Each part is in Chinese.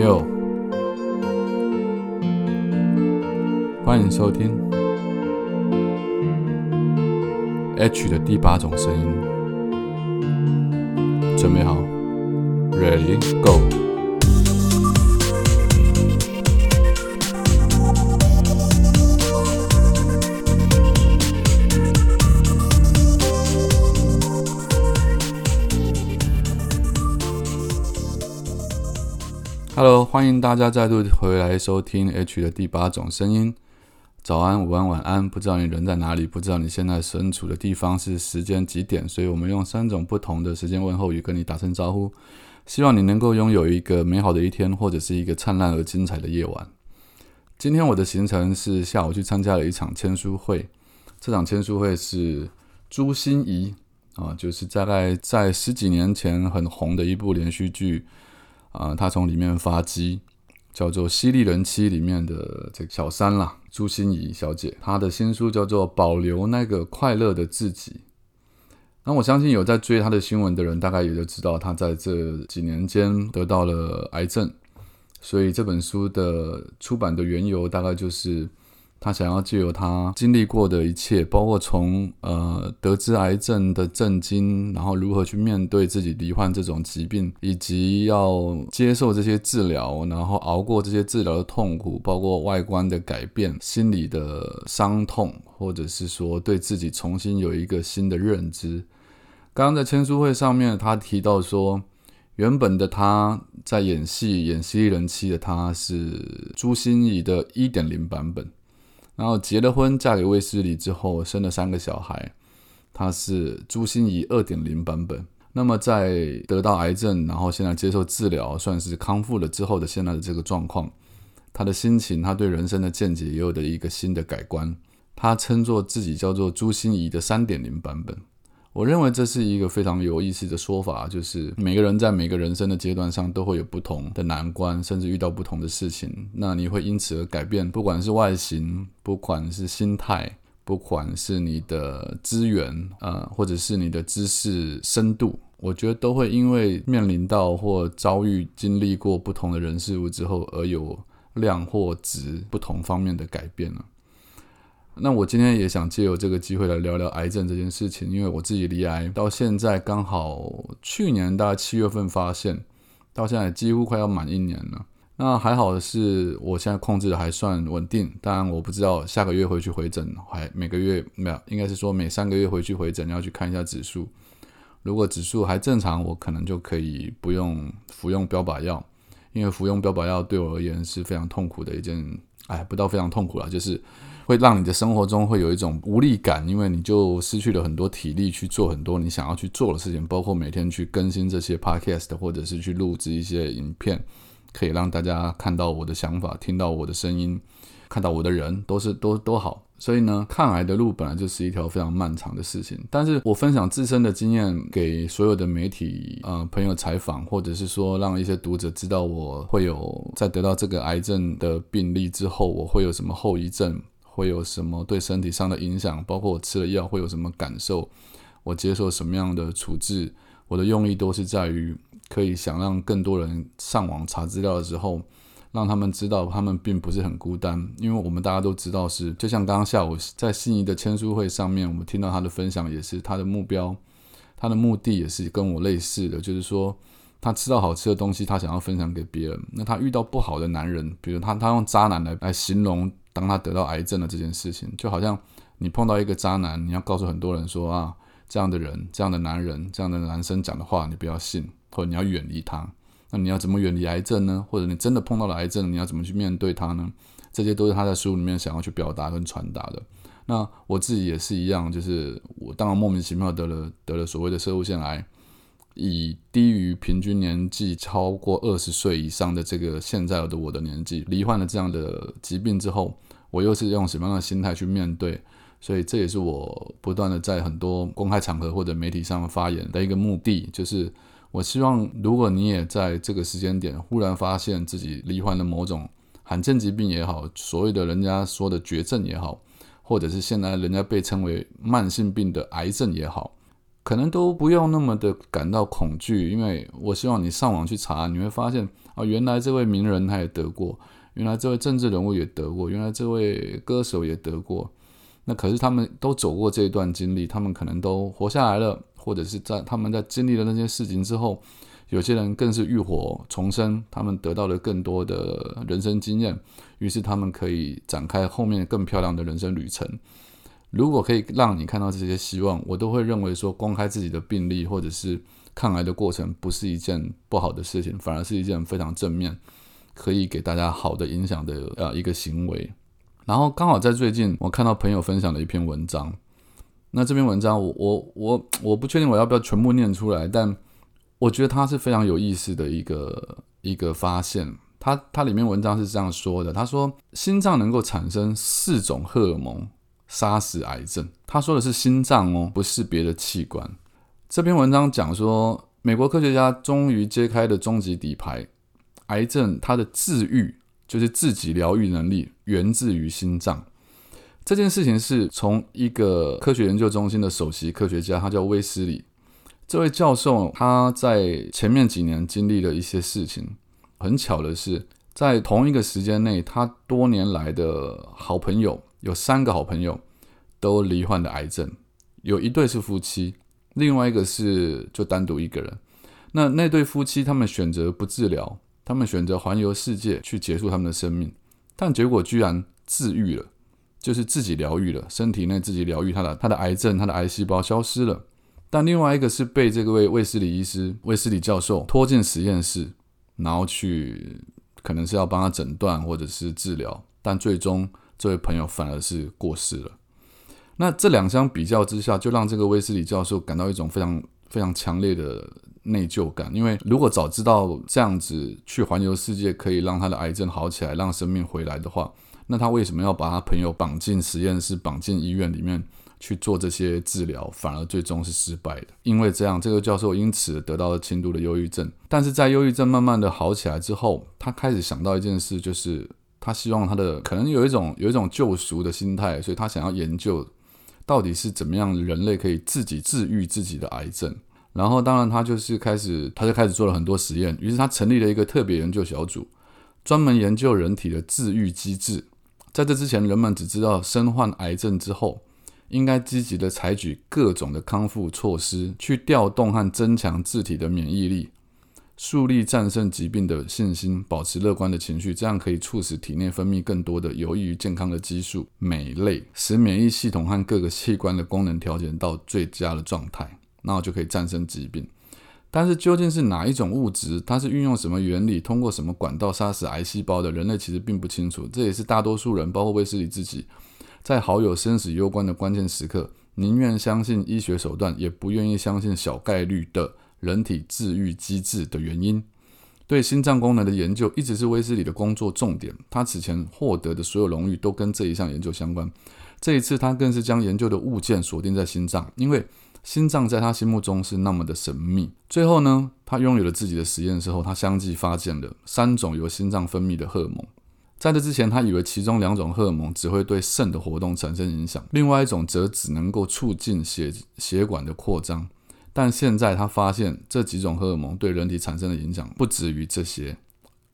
六，欢迎收听 H 的第八种声音，准备好，Ready Go。Hello，欢迎大家再度回来收听 H 的第八种声音。早安、午安、晚安，不知道你人在哪里，不知道你现在身处的地方是时间几点，所以我们用三种不同的时间问候语跟你打声招呼。希望你能够拥有一个美好的一天，或者是一个灿烂而精彩的夜晚。今天我的行程是下午去参加了一场签书会，这场签书会是朱心怡啊，就是大概在十几年前很红的一部连续剧。啊，他从里面发迹，叫做《犀利人妻》里面的这个小三啦，朱心怡小姐。她的新书叫做《保留那个快乐的自己》。那我相信有在追她的新闻的人，大概也就知道她在这几年间得到了癌症，所以这本书的出版的缘由，大概就是。他想要借由他经历过的一切，包括从呃得知癌症的震惊，然后如何去面对自己罹患这种疾病，以及要接受这些治疗，然后熬过这些治疗的痛苦，包括外观的改变、心理的伤痛，或者是说对自己重新有一个新的认知。刚刚在签书会上面，他提到说，原本的他在演戏演《犀利人妻》的他是朱心怡的一点零版本。然后结了婚，嫁给卫斯理之后，生了三个小孩。她是朱心怡二点零版本。那么在得到癌症，然后现在接受治疗，算是康复了之后的现在的这个状况，她的心情，她对人生的见解也有的一个新的改观。她称作自己叫做朱心怡的三点零版本。我认为这是一个非常有意思的说法，就是每个人在每个人生的阶段上都会有不同的难关，甚至遇到不同的事情。那你会因此而改变，不管是外形，不管是心态，不管是你的资源，呃，或者是你的知识深度，我觉得都会因为面临到或遭遇、经历过不同的人事物之后，而有量或值不同方面的改变了。那我今天也想借由这个机会来聊聊癌症这件事情，因为我自己离癌到现在刚好去年大概七月份发现，到现在几乎快要满一年了。那还好的是，我现在控制的还算稳定。当然，我不知道下个月回去回诊，还每个月没有，应该是说每三个月回去回诊，要去看一下指数。如果指数还正常，我可能就可以不用服用标靶药，因为服用标靶药对我而言是非常痛苦的一件，哎，不到非常痛苦了，就是。会让你的生活中会有一种无力感，因为你就失去了很多体力去做很多你想要去做的事情，包括每天去更新这些 podcast，或者是去录制一些影片，可以让大家看到我的想法，听到我的声音，看到我的人，都是都都好。所以呢，抗癌的路本来就是一条非常漫长的事情。但是我分享自身的经验给所有的媒体呃朋友采访，或者是说让一些读者知道我会有在得到这个癌症的病例之后，我会有什么后遗症。会有什么对身体上的影响？包括我吃了药会有什么感受？我接受什么样的处置？我的用意都是在于可以想让更多人上网查资料的时候，让他们知道他们并不是很孤单。因为我们大家都知道是，就像刚刚下午在心仪的签书会上面，我们听到他的分享也是他的目标，他的目的也是跟我类似的，就是说他吃到好吃的东西，他想要分享给别人。那他遇到不好的男人，比如他他用渣男来来形容。当他得到癌症的这件事情，就好像你碰到一个渣男，你要告诉很多人说啊，这样的人、这样的男人、这样的男生讲的话，你不要信，或者你要远离他。那你要怎么远离癌症呢？或者你真的碰到了癌症，你要怎么去面对他呢？这些都是他在书里面想要去表达跟传达的。那我自己也是一样，就是我当然莫名其妙得了得了所谓的射物腺癌，以低于平均年纪超过二十岁以上的这个现在的我的年纪，罹患了这样的疾病之后。我又是用什么样的心态去面对？所以这也是我不断的在很多公开场合或者媒体上发言的一个目的，就是我希望，如果你也在这个时间点忽然发现自己罹患了某种罕见疾病也好，所谓的人家说的绝症也好，或者是现在人家被称为慢性病的癌症也好，可能都不用那么的感到恐惧，因为我希望你上网去查，你会发现啊，原来这位名人他也得过，原来这位政治人物也得过，原来这位歌手也得过。那可是他们都走过这一段经历，他们可能都活下来了，或者是在他们在经历了那些事情之后，有些人更是浴火重生，他们得到了更多的人生经验，于是他们可以展开后面更漂亮的人生旅程。如果可以让你看到这些希望，我都会认为说，公开自己的病例或者是抗癌的过程，不是一件不好的事情，反而是一件非常正面，可以给大家好的影响的呃一个行为。然后刚好在最近，我看到朋友分享了一篇文章，那这篇文章我我我我不确定我要不要全部念出来，但我觉得它是非常有意思的一个一个发现。它它里面文章是这样说的，他说心脏能够产生四种荷尔蒙。杀死癌症，他说的是心脏哦，不是别的器官。这篇文章讲说，美国科学家终于揭开了终极底牌，癌症它的治愈就是自己疗愈能力源自于心脏。这件事情是从一个科学研究中心的首席科学家，他叫威斯里。这位教授他在前面几年经历了一些事情，很巧的是，在同一个时间内，他多年来的好朋友。有三个好朋友都罹患的癌症，有一对是夫妻，另外一个是就单独一个人。那那对夫妻他们选择不治疗，他们选择环游世界去结束他们的生命，但结果居然治愈了，就是自己疗愈了，身体内自己疗愈他的他的癌症，他的癌细胞消失了。但另外一个是被这个位卫斯理医师、卫斯理教授拖进实验室，然后去可能是要帮他诊断或者是治疗，但最终。这位朋友反而是过世了。那这两相比较之下，就让这个卫斯理教授感到一种非常非常强烈的内疚感。因为如果早知道这样子去环游世界可以让他的癌症好起来，让生命回来的话，那他为什么要把他朋友绑进实验室、绑进医院里面去做这些治疗，反而最终是失败的？因为这样，这个教授因此得到了轻度的忧郁症。但是在忧郁症慢慢的好起来之后，他开始想到一件事，就是。他希望他的可能有一种有一种救赎的心态，所以他想要研究到底是怎么样人类可以自己治愈自己的癌症。然后，当然他就是开始，他就开始做了很多实验。于是他成立了一个特别研究小组，专门研究人体的治愈机制。在这之前，人们只知道身患癌症之后，应该积极的采取各种的康复措施，去调动和增强自体的免疫力。树立战胜疾病的信心，保持乐观的情绪，这样可以促使体内分泌更多的有益于健康的激素酶类，使免疫系统和各个器官的功能调节到最佳的状态，那我就可以战胜疾病。但是究竟是哪一种物质，它是运用什么原理，通过什么管道杀死癌细胞的？人类其实并不清楚。这也是大多数人，包括威斯理自己，在好友生死攸关的关键时刻，宁愿相信医学手段，也不愿意相信小概率的。人体治愈机制的原因，对心脏功能的研究一直是威斯理的工作重点。他此前获得的所有荣誉都跟这一项研究相关。这一次，他更是将研究的物件锁定在心脏，因为心脏在他心目中是那么的神秘。最后呢，他拥有了自己的实验之后，他相继发现了三种由心脏分泌的荷尔蒙。在这之前，他以为其中两种荷尔蒙只会对肾的活动产生影响，另外一种则只能够促进血血管的扩张。但现在他发现这几种荷尔蒙对人体产生的影响不止于这些，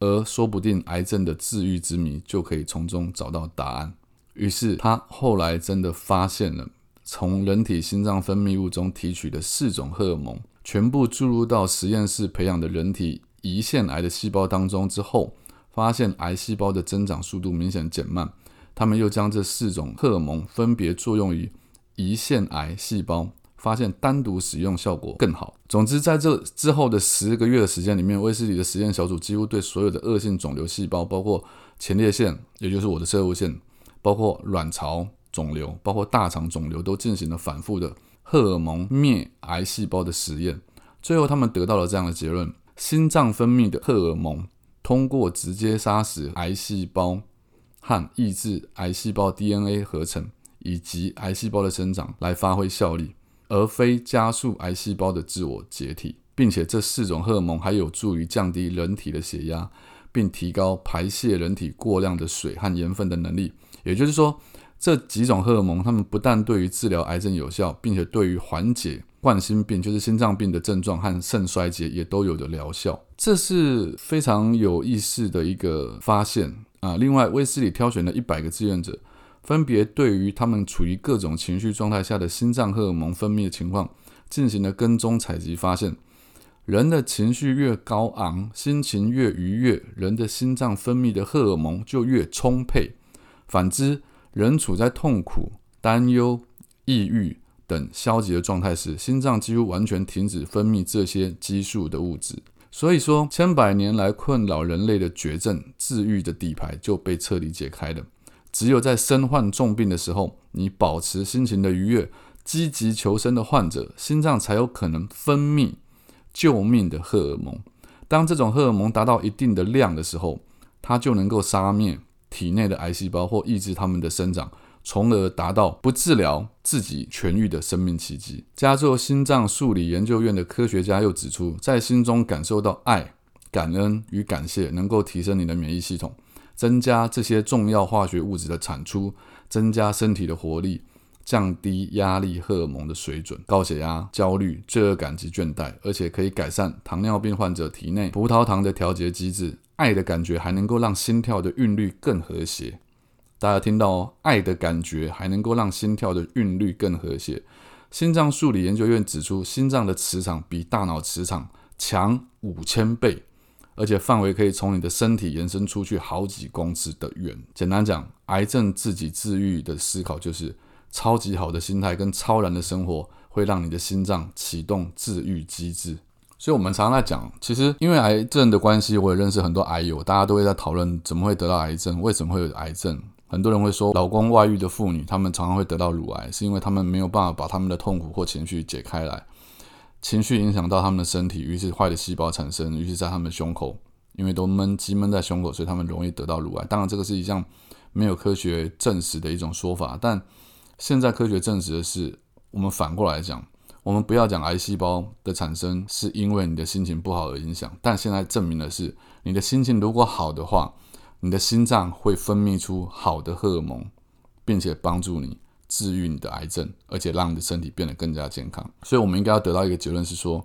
而说不定癌症的治愈之谜就可以从中找到答案。于是他后来真的发现了，从人体心脏分泌物中提取的四种荷尔蒙，全部注入到实验室培养的人体胰腺癌的细胞当中之后，发现癌细胞的增长速度明显减慢。他们又将这四种荷尔蒙分别作用于胰腺癌细胞。发现单独使用效果更好。总之，在这之后的十个月的时间里面，威斯理的实验小组几乎对所有的恶性肿瘤细胞，包括前列腺，也就是我的射物腺，包括卵巢肿瘤，包括大肠肿瘤，都进行了反复的荷尔蒙灭癌细胞的实验。最后，他们得到了这样的结论：心脏分泌的荷尔蒙通过直接杀死癌细胞和抑制癌细胞 DNA 合成以及癌细胞的生长来发挥效力。而非加速癌细胞的自我解体，并且这四种荷尔蒙还有助于降低人体的血压，并提高排泄人体过量的水和盐分的能力。也就是说，这几种荷尔蒙，它们不但对于治疗癌症有效，并且对于缓解冠心病，就是心脏病的症状和肾衰竭也都有着疗效，这是非常有意思的一个发现啊。另外，威斯里挑选了一百个志愿者，分别对于他们处于各种情绪状态下的心脏荷尔蒙分泌的情况进行了跟踪采集，发现。人的情绪越高昂，心情越愉悦，人的心脏分泌的荷尔蒙就越充沛。反之，人处在痛苦、担忧、抑郁等消极的状态时，心脏几乎完全停止分泌这些激素的物质。所以说，千百年来困扰人类的绝症治愈的底牌就被彻底解开了。只有在身患重病的时候，你保持心情的愉悦、积极求生的患者，心脏才有可能分泌。救命的荷尔蒙，当这种荷尔蒙达到一定的量的时候，它就能够杀灭体内的癌细胞或抑制它们的生长，从而达到不治疗自己痊愈的生命奇迹。加州心脏数理研究院的科学家又指出，在心中感受到爱、感恩与感谢，能够提升你的免疫系统，增加这些重要化学物质的产出，增加身体的活力。降低压力荷尔蒙的水准、高血压、焦虑、罪恶感及倦怠，而且可以改善糖尿病患者体内葡萄糖的调节机制。爱的感觉还能够让心跳的韵律更和谐。大家听到哦，爱的感觉还能够让心跳的韵律更和谐。心脏数理研究院指出，心脏的磁场比大脑磁场强五千倍，而且范围可以从你的身体延伸出去好几公尺的远。简单讲，癌症自己治愈的思考就是。超级好的心态跟超然的生活，会让你的心脏启动治愈机制。所以，我们常常在讲，其实因为癌症的关系，我也认识很多癌友，大家都会在讨论怎么会得到癌症，为什么会有癌症。很多人会说，老公外遇的妇女，她们常常会得到乳癌，是因为她们没有办法把她们的痛苦或情绪解开来，情绪影响到她们的身体，于是坏的细胞产生，于是在她们胸口，因为都闷积闷在胸口，所以她们容易得到乳癌。当然，这个是一项没有科学证实的一种说法，但。现在科学证实的是，我们反过来讲，我们不要讲癌细胞的产生是因为你的心情不好而影响，但现在证明的是，你的心情如果好的话，你的心脏会分泌出好的荷尔蒙，并且帮助你治愈你的癌症，而且让你的身体变得更加健康。所以，我们应该要得到一个结论是说，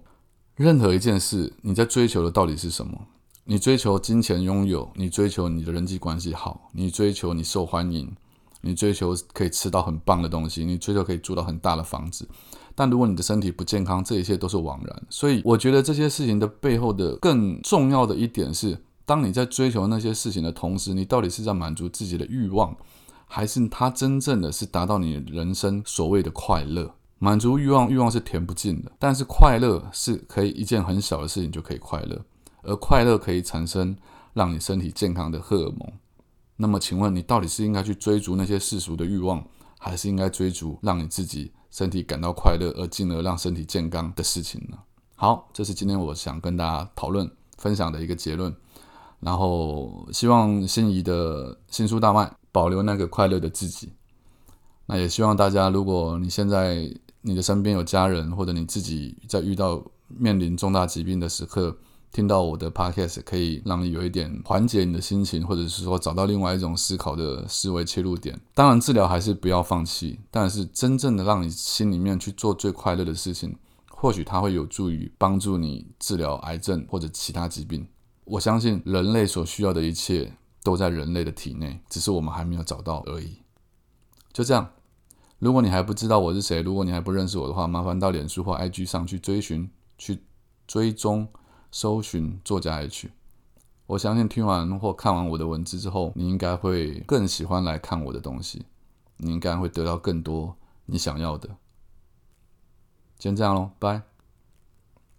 任何一件事，你在追求的到底是什么？你追求金钱拥有，你追求你的人际关系好，你追求你受欢迎。你追求可以吃到很棒的东西，你追求可以住到很大的房子，但如果你的身体不健康，这一切都是枉然。所以，我觉得这些事情的背后的更重要的一点是，当你在追求那些事情的同时，你到底是在满足自己的欲望，还是它真正的是达到你人生所谓的快乐？满足欲望，欲望是填不尽的，但是快乐是可以一件很小的事情就可以快乐，而快乐可以产生让你身体健康的荷尔蒙。那么，请问你到底是应该去追逐那些世俗的欲望，还是应该追逐让你自己身体感到快乐，而进而让身体健康的事情呢？好，这是今天我想跟大家讨论、分享的一个结论。然后，希望心仪的新书大卖，保留那个快乐的自己。那也希望大家，如果你现在你的身边有家人，或者你自己在遇到面临重大疾病的时刻，听到我的 podcast 可以让你有一点缓解你的心情，或者是说找到另外一种思考的思维切入点。当然，治疗还是不要放弃，但是真正的让你心里面去做最快乐的事情，或许它会有助于帮助你治疗癌症或者其他疾病。我相信人类所需要的一切都在人类的体内，只是我们还没有找到而已。就这样，如果你还不知道我是谁，如果你还不认识我的话，麻烦到脸书或 IG 上去追寻、去追踪。搜寻作家 H，我相信听完或看完我的文字之后，你应该会更喜欢来看我的东西，你应该会得到更多你想要的。先这样喽，拜。